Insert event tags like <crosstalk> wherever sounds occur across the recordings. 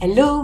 Hello,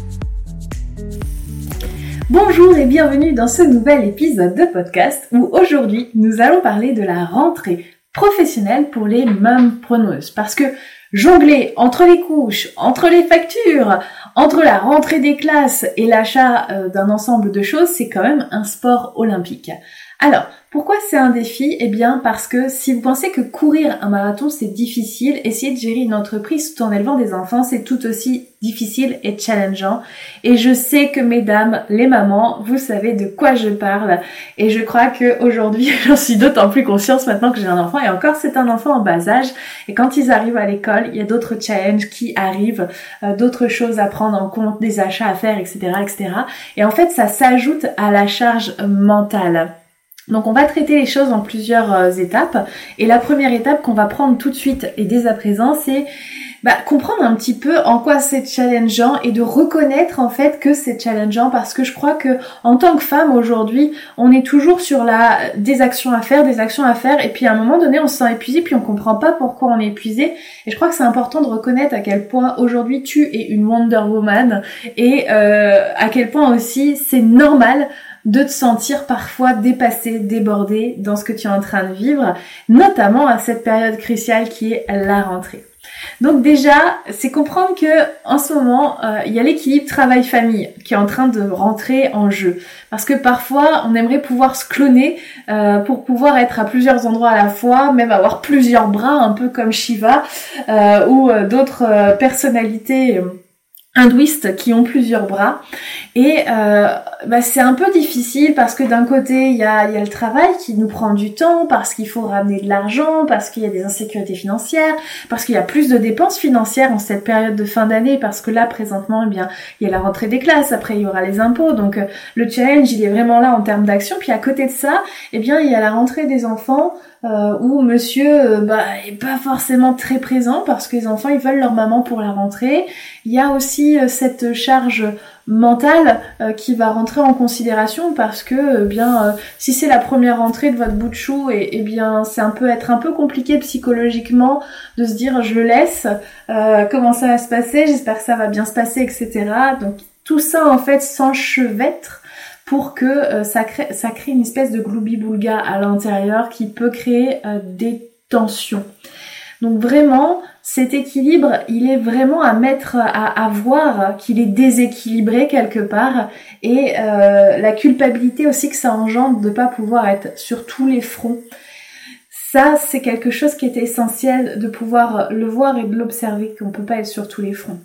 Bonjour et bienvenue dans ce nouvel épisode de podcast où aujourd'hui nous allons parler de la rentrée professionnelle pour les preneuses parce que jongler entre les couches, entre les factures, entre la rentrée des classes et l'achat euh, d'un ensemble de choses, c'est quand même un sport olympique. Alors, pourquoi c'est un défi? Eh bien parce que si vous pensez que courir un marathon c'est difficile, essayer de gérer une entreprise tout en élevant des enfants c'est tout aussi difficile et challengeant. Et je sais que mesdames, les mamans, vous savez de quoi je parle. Et je crois que aujourd'hui <laughs> j'en suis d'autant plus consciente maintenant que j'ai un enfant. Et encore c'est un enfant en bas âge. Et quand ils arrivent à l'école, il y a d'autres challenges qui arrivent, euh, d'autres choses à prendre en compte, des achats à faire, etc., etc. Et en fait ça s'ajoute à la charge mentale. Donc on va traiter les choses en plusieurs euh, étapes. Et la première étape qu'on va prendre tout de suite et dès à présent, c'est bah, comprendre un petit peu en quoi c'est challengeant et de reconnaître en fait que c'est challengeant. Parce que je crois que en tant que femme aujourd'hui, on est toujours sur la des actions à faire, des actions à faire. Et puis à un moment donné, on se sent épuisé puis on comprend pas pourquoi on est épuisé. Et je crois que c'est important de reconnaître à quel point aujourd'hui tu es une Wonder Woman. Et euh, à quel point aussi c'est normal de te sentir parfois dépassé, débordé dans ce que tu es en train de vivre, notamment à cette période cruciale qui est la rentrée. Donc déjà, c'est comprendre que en ce moment, euh, il y a l'équilibre travail-famille qui est en train de rentrer en jeu. Parce que parfois, on aimerait pouvoir se cloner euh, pour pouvoir être à plusieurs endroits à la fois, même avoir plusieurs bras, un peu comme Shiva euh, ou d'autres personnalités hindouistes qui ont plusieurs bras. Et euh, bah, c'est un peu difficile parce que d'un côté il y a, y a le travail qui nous prend du temps parce qu'il faut ramener de l'argent parce qu'il y a des insécurités financières parce qu'il y a plus de dépenses financières en cette période de fin d'année parce que là présentement eh bien il y a la rentrée des classes. Après il y aura les impôts. Donc euh, le challenge il est vraiment là en termes d'action. Puis à côté de ça eh bien il y a la rentrée des enfants euh, où monsieur euh, bah, est pas forcément très présent parce que les enfants ils veulent leur maman pour la rentrée. Il y a aussi euh, cette charge mentale qui va rentrer en considération parce que bien si c'est la première rentrée de votre bout de chou et, et bien c'est un peu être un peu compliqué psychologiquement de se dire je le laisse comment ça va se passer j'espère que ça va bien se passer etc donc tout ça en fait s'enchevêtre pour que euh, ça, crée, une espèce de gloubi-boulga à l'intérieur qui peut créer euh, des tensions. Donc vraiment, cet équilibre, il est vraiment à mettre, à, voir qu'il est déséquilibré quelque part et euh, la culpabilité aussi que ça engendre de ne pas pouvoir être sur tous les fronts. Ça, c'est quelque chose qui est essentiel de pouvoir le voir et de l'observer, qu'on peut pas être sur tous les fronts.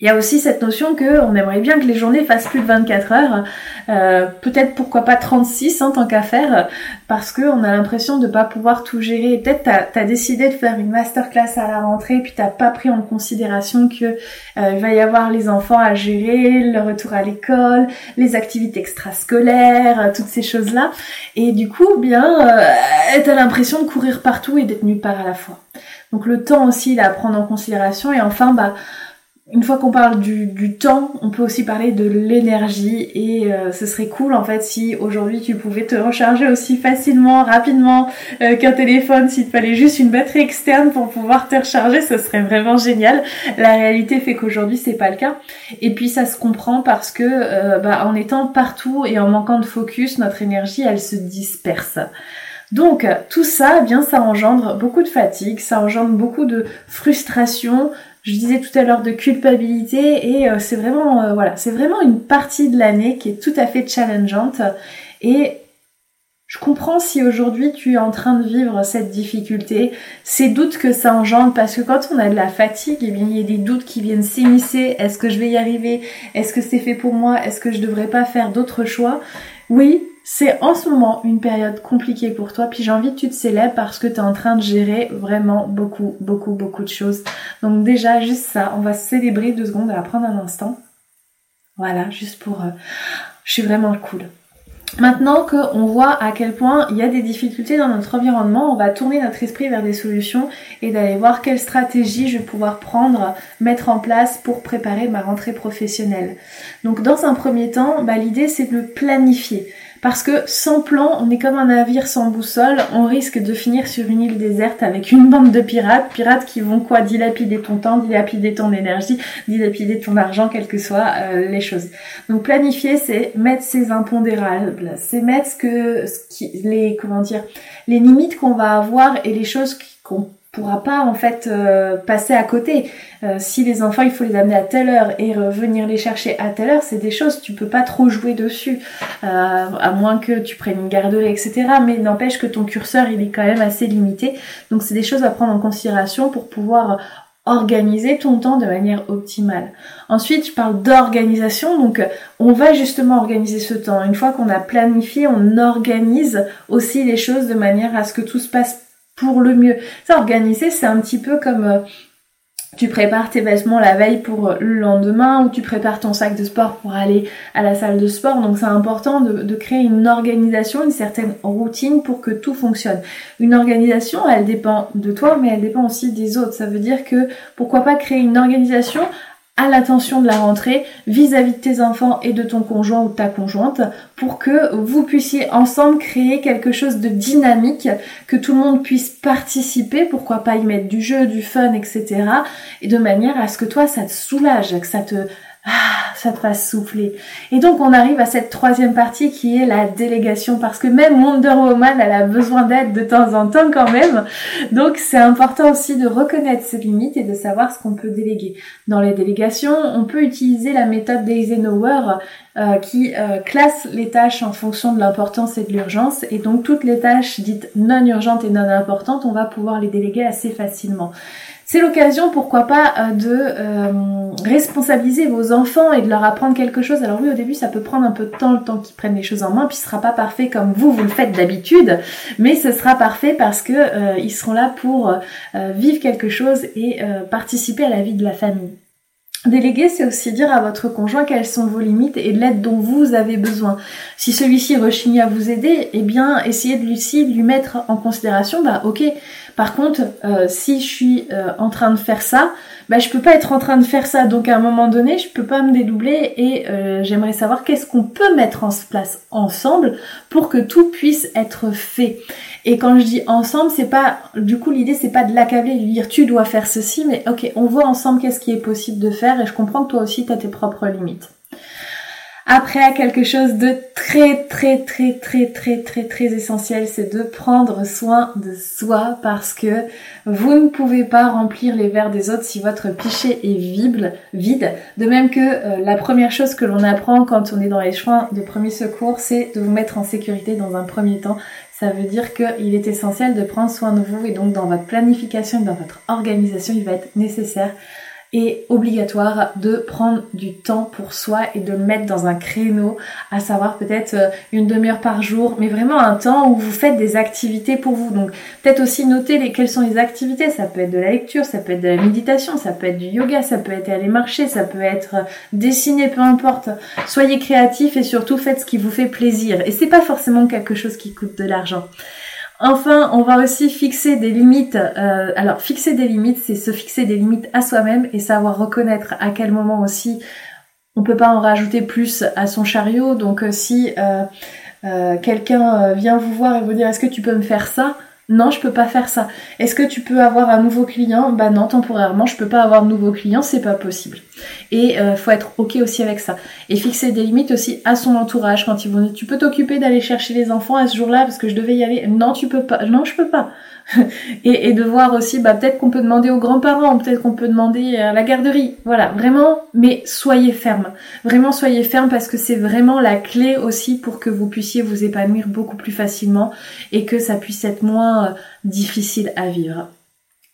Il y a aussi cette notion que on aimerait bien que les journées fassent plus de 24 heures, euh, peut-être pourquoi pas 36 en tant qu'à faire, parce qu'on a l'impression de pas pouvoir tout gérer. Peut-être t'as as décidé de faire une masterclass à la rentrée, puis t'as pas pris en considération que euh, va y avoir les enfants à gérer, le retour à l'école, les activités extrascolaires, euh, toutes ces choses-là, et du coup, bien, euh, t'as l'impression de courir partout et d'être nulle part à la fois. Donc le temps aussi, il à prendre en considération, et enfin, bah une fois qu'on parle du, temps, on peut aussi parler de l'énergie et euh, ce serait cool en fait si aujourd'hui tu pouvais te recharger aussi facilement, rapidement euh, qu'un téléphone, s'il te fallait juste une batterie externe pour pouvoir te recharger, ce serait vraiment génial. La réalité fait qu'aujourd'hui c'est pas le cas. Et puis ça se comprend parce que euh, bah, en étant partout et en manquant de focus, notre énergie elle se disperse. Donc tout ça, eh bien ça engendre beaucoup de fatigue, ça engendre beaucoup de frustration, je disais tout à l'heure de culpabilité et euh, c'est vraiment euh, voilà, c'est vraiment une partie de l'année qui est tout à fait challengeante. Et je comprends si aujourd'hui tu es en train de vivre cette difficulté, ces doutes que ça engendre, parce que quand on a de la fatigue, eh bien, il y a des doutes qui viennent s'immiscer. Est-ce que je vais y arriver? Est-ce que c'est fait pour moi? Est-ce que je devrais pas faire d'autres choix? Oui, c'est en ce moment une période compliquée pour toi, puis j'ai envie que tu te célèbres parce que tu es en train de gérer vraiment beaucoup, beaucoup, beaucoup de choses. Donc déjà, juste ça, on va célébrer deux secondes, on va prendre un instant. Voilà, juste pour... Euh, je suis vraiment cool. Maintenant qu'on voit à quel point il y a des difficultés dans notre environnement, on va tourner notre esprit vers des solutions et d'aller voir quelle stratégie je vais pouvoir prendre, mettre en place pour préparer ma rentrée professionnelle. Donc dans un premier temps, bah, l'idée c'est de le planifier. Parce que sans plan, on est comme un navire sans boussole, on risque de finir sur une île déserte avec une bande de pirates, pirates qui vont quoi dilapider ton temps, dilapider ton énergie, dilapider ton argent, quelles que soient euh, les choses. Donc planifier, c'est mettre ses impondérables, c'est mettre ce que, qui, les, comment dire, les limites qu'on va avoir et les choses qu'on pourra pas en fait euh, passer à côté. Euh, si les enfants, il faut les amener à telle heure et revenir les chercher à telle heure, c'est des choses tu peux pas trop jouer dessus, euh, à moins que tu prennes une garderie, etc. Mais n'empêche que ton curseur, il est quand même assez limité. Donc c'est des choses à prendre en considération pour pouvoir organiser ton temps de manière optimale. Ensuite, je parle d'organisation, donc on va justement organiser ce temps. Une fois qu'on a planifié, on organise aussi les choses de manière à ce que tout se passe pour le mieux. Ça, organiser, c'est un petit peu comme euh, tu prépares tes vêtements la veille pour euh, le lendemain ou tu prépares ton sac de sport pour aller à la salle de sport. Donc c'est important de, de, créer une organisation, une certaine routine pour que tout fonctionne. Une organisation, elle dépend de toi, mais elle dépend aussi des autres. Ça veut dire que pourquoi pas créer une organisation à l'attention de la rentrée vis-à-vis de tes enfants et de ton conjoint ou de ta conjointe pour que vous puissiez ensemble créer quelque chose de dynamique, que tout le monde puisse participer, pourquoi pas y mettre du jeu, du fun, etc. Et de manière à ce que toi ça te soulage, que ça te ah, ça te fasse souffler. Et donc on arrive à cette troisième partie qui est la délégation parce que même Wonder Woman elle a besoin d'aide de temps en temps quand même. Donc c'est important aussi de reconnaître ses limites et de savoir ce qu'on peut déléguer. Dans les délégations, on peut utiliser la méthode d'Eisenhower euh, qui euh, classe les tâches en fonction de l'importance et de l'urgence et donc toutes les tâches dites non urgentes et non importantes, on va pouvoir les déléguer assez facilement. C'est l'occasion, pourquoi pas, euh, de euh, responsabiliser vos enfants et de leur apprendre quelque chose. Alors oui, au début, ça peut prendre un peu de temps, le temps qu'ils prennent les choses en main, puis ce sera pas parfait comme vous, vous le faites d'habitude, mais ce sera parfait parce que euh, ils seront là pour vivre quelque chose et participer à la vie de la famille. Déléguer, c'est aussi dire à votre conjoint quelles sont vos limites et l'aide dont vous avez besoin. Si celui-ci rechigne à vous aider, eh bien, essayez de lui, de lui mettre en considération, bah ok, par contre, euh, si je suis euh, en train de faire ça, bah, je peux pas être en train de faire ça. Donc à un moment donné, je peux pas me dédoubler et euh, j'aimerais savoir qu'est-ce qu'on peut mettre en place ensemble pour que tout puisse être fait. Et quand je dis ensemble, c'est pas, du coup, l'idée c'est pas de l'accabler, de dire tu dois faire ceci, mais ok, on voit ensemble qu'est-ce qui est possible de faire et je comprends que toi aussi tu as tes propres limites. Après, quelque chose de très très très très très très très essentiel, c'est de prendre soin de soi parce que vous ne pouvez pas remplir les verres des autres si votre pichet est vide. De même que euh, la première chose que l'on apprend quand on est dans les soins de premier secours, c'est de vous mettre en sécurité dans un premier temps. Ça veut dire qu'il est essentiel de prendre soin de vous et donc dans votre planification dans votre organisation, il va être nécessaire et obligatoire de prendre du temps pour soi et de le mettre dans un créneau, à savoir peut-être euh, une demi-heure par jour, mais vraiment un temps où vous faites des activités pour vous. Donc peut-être aussi noter les, quelles sont les activités. Ça peut être de la lecture, ça peut être de la méditation, ça peut être du yoga, ça peut être aller marcher, ça peut être euh, dessiner, peu importe. Soyez créatifs et surtout faites ce qui vous fait plaisir. Et c'est pas forcément quelque chose qui coûte de l'argent. Enfin, on va aussi fixer des limites. Euh, alors, fixer des limites, c'est se fixer des limites à soi-même et savoir reconnaître à quel moment aussi on peut pas en rajouter plus à son chariot. Donc, euh, si euh, quelqu'un vient vous voir et vous dire est-ce que tu peux me faire ça? Non, je peux pas faire ça. Est-ce que tu peux avoir un nouveau client? Bah non, temporairement, je peux pas avoir de nouveau client, c'est pas possible. Et euh, faut être ok aussi avec ça. Et fixer des limites aussi à son entourage quand ils vont. Tu peux t'occuper d'aller chercher les enfants à ce jour-là parce que je devais y aller. Non, tu peux pas. Non, je peux pas. <laughs> et, de voir aussi, bah, peut-être qu'on peut demander aux grands-parents, peut-être qu'on peut demander à la garderie. Voilà, vraiment, mais soyez ferme. Vraiment, soyez ferme parce que c'est vraiment la clé aussi pour que vous puissiez vous épanouir beaucoup plus facilement et que ça puisse être moins euh, difficile à vivre.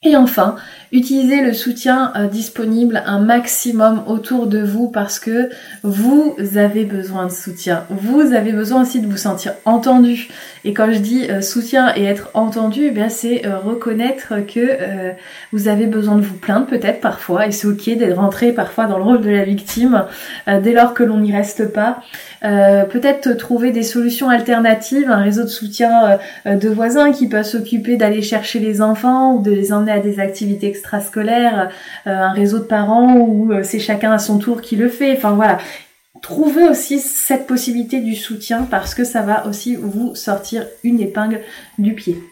Et enfin, utilisez le soutien euh, disponible un maximum autour de vous parce que vous avez besoin de soutien. Vous avez besoin aussi de vous sentir entendu. Et quand je dis euh, soutien et être entendu, eh bien c'est euh, reconnaître que vous avez besoin de vous plaindre peut-être parfois et c'est ok d'être rentré parfois dans le rôle de la victime dès lors que l'on n'y reste pas. peut-être trouver des solutions alternatives, un réseau de soutien de voisins qui peut s'occuper d'aller chercher les enfants ou de les emmener des activités extrascolaires, euh, un réseau de parents où euh, c'est chacun à son tour qui le fait. Enfin voilà, trouvez aussi cette possibilité du soutien parce que ça va aussi vous sortir une épingle du pied.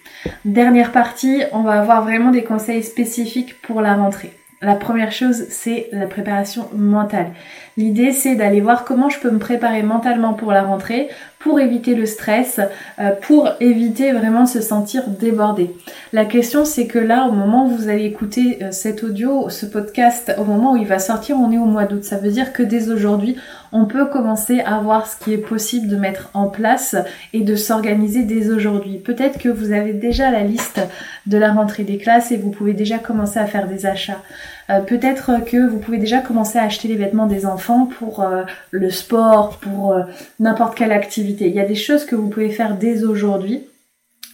Dernière partie, on va avoir vraiment des conseils spécifiques pour la rentrée. La première chose, c'est la préparation mentale. L'idée, c'est d'aller voir comment je peux me préparer mentalement pour la rentrée, pour éviter le stress, euh, pour éviter vraiment de se sentir débordé. La question, c'est que là, au moment où vous allez écouter euh, cet audio, ce podcast, au moment où il va sortir, on est au mois d'août. Ça veut dire que dès aujourd'hui, on peut commencer à voir ce qui est possible de mettre en place et de s'organiser dès aujourd'hui. Peut-être que vous avez déjà la liste de la rentrée des classes et vous pouvez déjà commencer à faire des achats. Euh, peut-être que vous pouvez déjà commencer à acheter les vêtements des enfants pour euh, le sport, pour euh, n'importe quelle activité. Il y a des choses que vous pouvez faire dès aujourd'hui.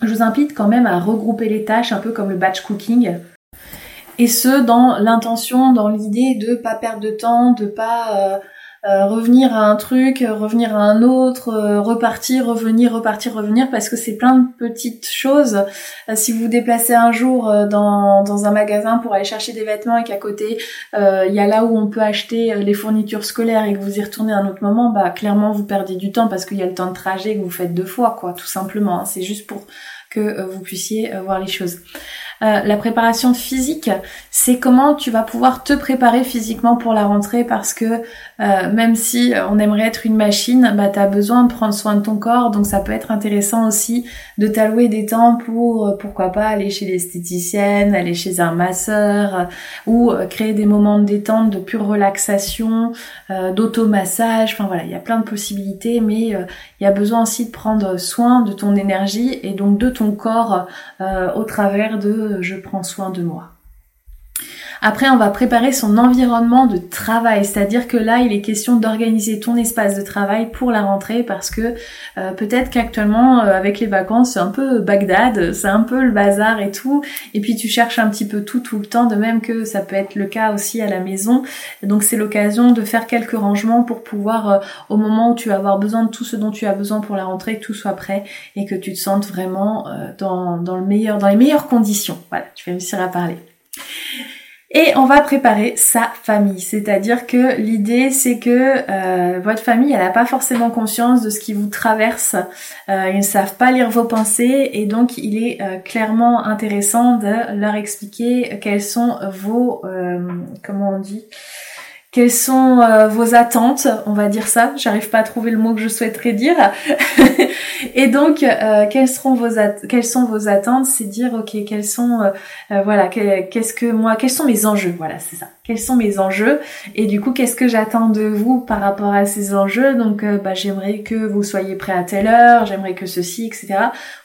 Je vous invite quand même à regrouper les tâches, un peu comme le batch cooking. Et ce, dans l'intention, dans l'idée de pas perdre de temps, de pas euh, revenir à un truc, revenir à un autre, euh, repartir, revenir, repartir, revenir, parce que c'est plein de petites choses. Euh, si vous vous déplacez un jour dans, dans un magasin pour aller chercher des vêtements et qu'à côté il y a là où on peut acheter les fournitures scolaires et que vous y retournez à un autre moment, bah clairement vous perdez du temps parce qu'il y a le temps de trajet que vous faites deux fois, quoi, tout simplement. Hein. C'est juste pour que vous puissiez voir les choses. Euh, la préparation physique, c'est comment tu vas pouvoir te préparer physiquement pour la rentrée parce que euh, même si on aimerait être une machine, bah, tu as besoin de prendre soin de ton corps. Donc ça peut être intéressant aussi de t'allouer des temps pour, euh, pourquoi pas, aller chez l'esthéticienne, aller chez un masseur ou créer des moments de détente, de pure relaxation, d'automassage. Enfin voilà, il y a plein de possibilités, mais il y a besoin aussi de prendre soin de ton énergie et donc de ton corps au travers de je prends soin de moi. Après, on va préparer son environnement de travail, c'est-à-dire que là, il est question d'organiser ton espace de travail pour la rentrée parce que euh, peut-être qu'actuellement, euh, avec les vacances, c'est un peu Bagdad, c'est un peu le bazar et tout, et puis tu cherches un petit peu tout tout le temps, de même que ça peut être le cas aussi à la maison. Donc c'est l'occasion de faire quelques rangements pour pouvoir, euh, au moment où tu vas avoir besoin de tout ce dont tu as besoin pour la rentrée, que tout soit prêt et que tu te sentes vraiment dans, dans le meilleur, dans les meilleures conditions. Voilà, tu vas réussir à parler. Et on va préparer sa famille, c'est-à-dire que l'idée c'est que euh, votre famille elle n'a pas forcément conscience de ce qui vous traverse, euh, ils ne savent pas lire vos pensées et donc il est euh, clairement intéressant de leur expliquer quels sont vos, comment on dit, quelles sont euh, vos attentes On va dire ça. J'arrive pas à trouver le mot que je souhaiterais dire. <laughs> et donc, euh, quelles seront vos quelles sont vos attentes? C'est dire ok, quels sont euh, voilà, qu'est-ce que moi, quels sont mes enjeux? Voilà, c'est ça. Quels sont mes enjeux? Et du coup, qu'est-ce que j'attends de vous par rapport à ces enjeux? Donc, bah, j'aimerais que vous soyez prêt à telle heure. J'aimerais que ceci, etc.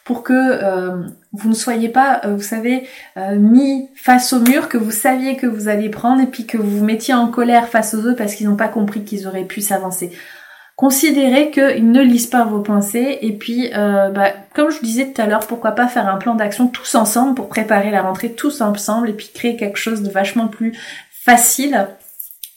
Pour que vous ne soyez pas, euh, vous savez, euh, mis face au mur que vous saviez que vous alliez prendre et puis que vous vous mettiez en colère face aux autres parce qu'ils n'ont pas compris qu'ils auraient pu s'avancer. Considérez qu'ils ne lisent pas vos pensées et puis, euh, bah, comme je disais tout à l'heure, pourquoi pas faire un plan d'action tous ensemble pour préparer la rentrée tous ensemble et puis créer quelque chose de vachement plus facile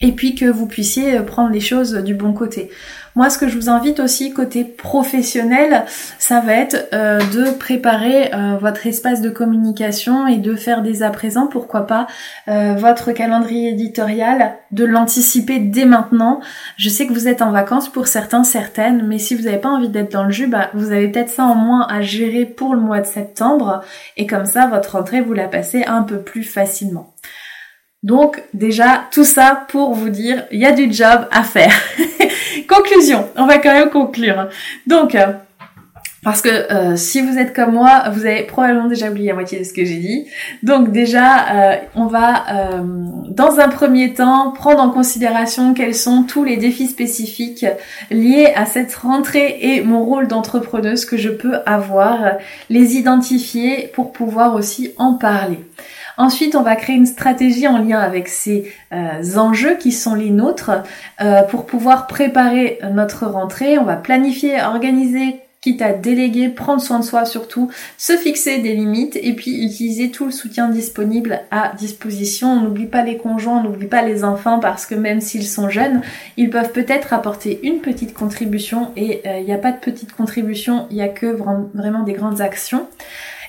et puis que vous puissiez prendre les choses du bon côté. Moi, ce que je vous invite aussi côté professionnel, ça va être euh, de préparer euh, votre espace de communication et de faire dès à présent, pourquoi pas, euh, votre calendrier éditorial, de l'anticiper dès maintenant. Je sais que vous êtes en vacances pour certains, certaines, mais si vous n'avez pas envie d'être dans le jus, bah, vous avez peut-être ça en moins à gérer pour le mois de septembre, et comme ça, votre rentrée, vous la passez un peu plus facilement. Donc déjà, tout ça pour vous dire, il y a du job à faire. <laughs> Conclusion, on va quand même conclure. Donc, euh, parce que euh, si vous êtes comme moi, vous avez probablement déjà oublié la moitié de ce que j'ai dit. Donc déjà, euh, on va dans un premier temps prendre en considération quels sont tous les défis spécifiques liés à cette rentrée et mon rôle d'entrepreneuse que je peux avoir, les identifier pour pouvoir aussi en parler. Ensuite, on va créer une stratégie en lien avec ces euh, enjeux qui sont les nôtres euh, pour pouvoir préparer notre rentrée. On va planifier, organiser, quitte à déléguer, prendre soin de soi surtout, se fixer des limites et puis utiliser tout le soutien disponible à disposition. On n'oublie pas les conjoints, on n'oublie pas les enfants parce que même s'ils sont jeunes, ils peuvent peut-être apporter une petite contribution et euh, il n'y a pas de petite contribution, il n'y a que vraiment des grandes actions.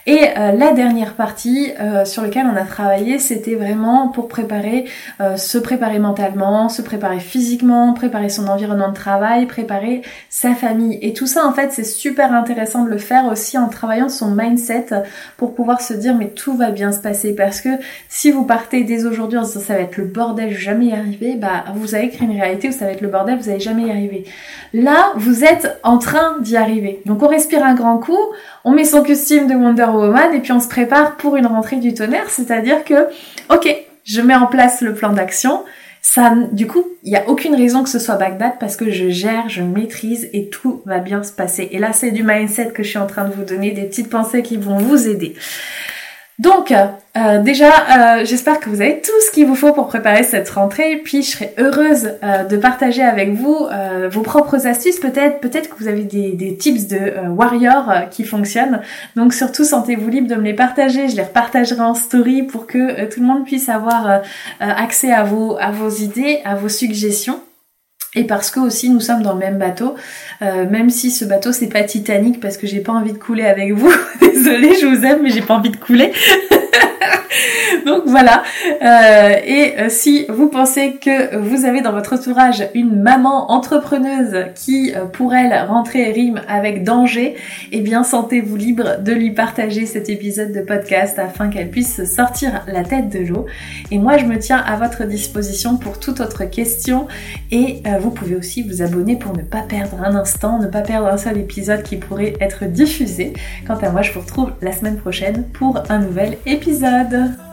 Et euh, la dernière partie euh, sur laquelle on a travaillé, c'était vraiment pour préparer, euh, se préparer mentalement, se préparer physiquement, préparer son environnement de travail, préparer sa famille. Et tout ça, en fait, c'est super intéressant de le faire aussi en travaillant son mindset pour pouvoir se dire mais tout va bien se passer. Parce que si vous partez dès aujourd'hui en disant ça va être le bordel, jamais y arriver, bah vous allez créer une réalité où ça va être le bordel, vous allez jamais y arriver. Là, vous êtes en train d'y arriver. Donc on respire un grand coup, on met son costume de Wonder Woman et puis on se prépare pour une rentrée du tonnerre, c'est-à-dire que, ok, je mets en place le plan d'action, ça, du coup, il n'y a aucune raison que ce soit Bagdad parce que je gère, je maîtrise et tout va bien se passer. Et là, c'est du mindset que je suis en train de vous donner, des petites pensées qui vont vous aider. Donc, euh, déjà, euh, j'espère que vous avez tout ce qu'il vous faut pour préparer cette rentrée. Puis, je serai heureuse euh, de partager avec vous vos propres astuces. Peut-être, peut-être que vous avez des, des tips de warrior qui fonctionnent. Donc, surtout, sentez-vous libre de me les partager. Je les repartagerai en story pour que tout le monde puisse avoir accès à vos idées, à vos suggestions. Et parce que aussi nous sommes dans le même bateau, même si ce bateau c'est pas Titanic parce que j'ai pas envie de couler avec vous. <laughs> Désolée, je vous aime mais j'ai pas envie de couler. Donc voilà. Euh, et euh, si vous pensez que vous avez dans votre entourage une maman entrepreneuse qui, euh, pour elle, rentrer rime avec danger, eh bien sentez-vous libre de lui partager cet épisode de podcast afin qu'elle puisse sortir la tête de l'eau. Et moi, je me tiens à votre disposition pour toute autre question. Et vous pouvez aussi vous abonner pour ne pas perdre un instant, ne pas perdre un seul épisode qui pourrait être diffusé. Quant à moi, je vous retrouve la semaine prochaine pour un nouvel épisode.